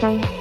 Bye.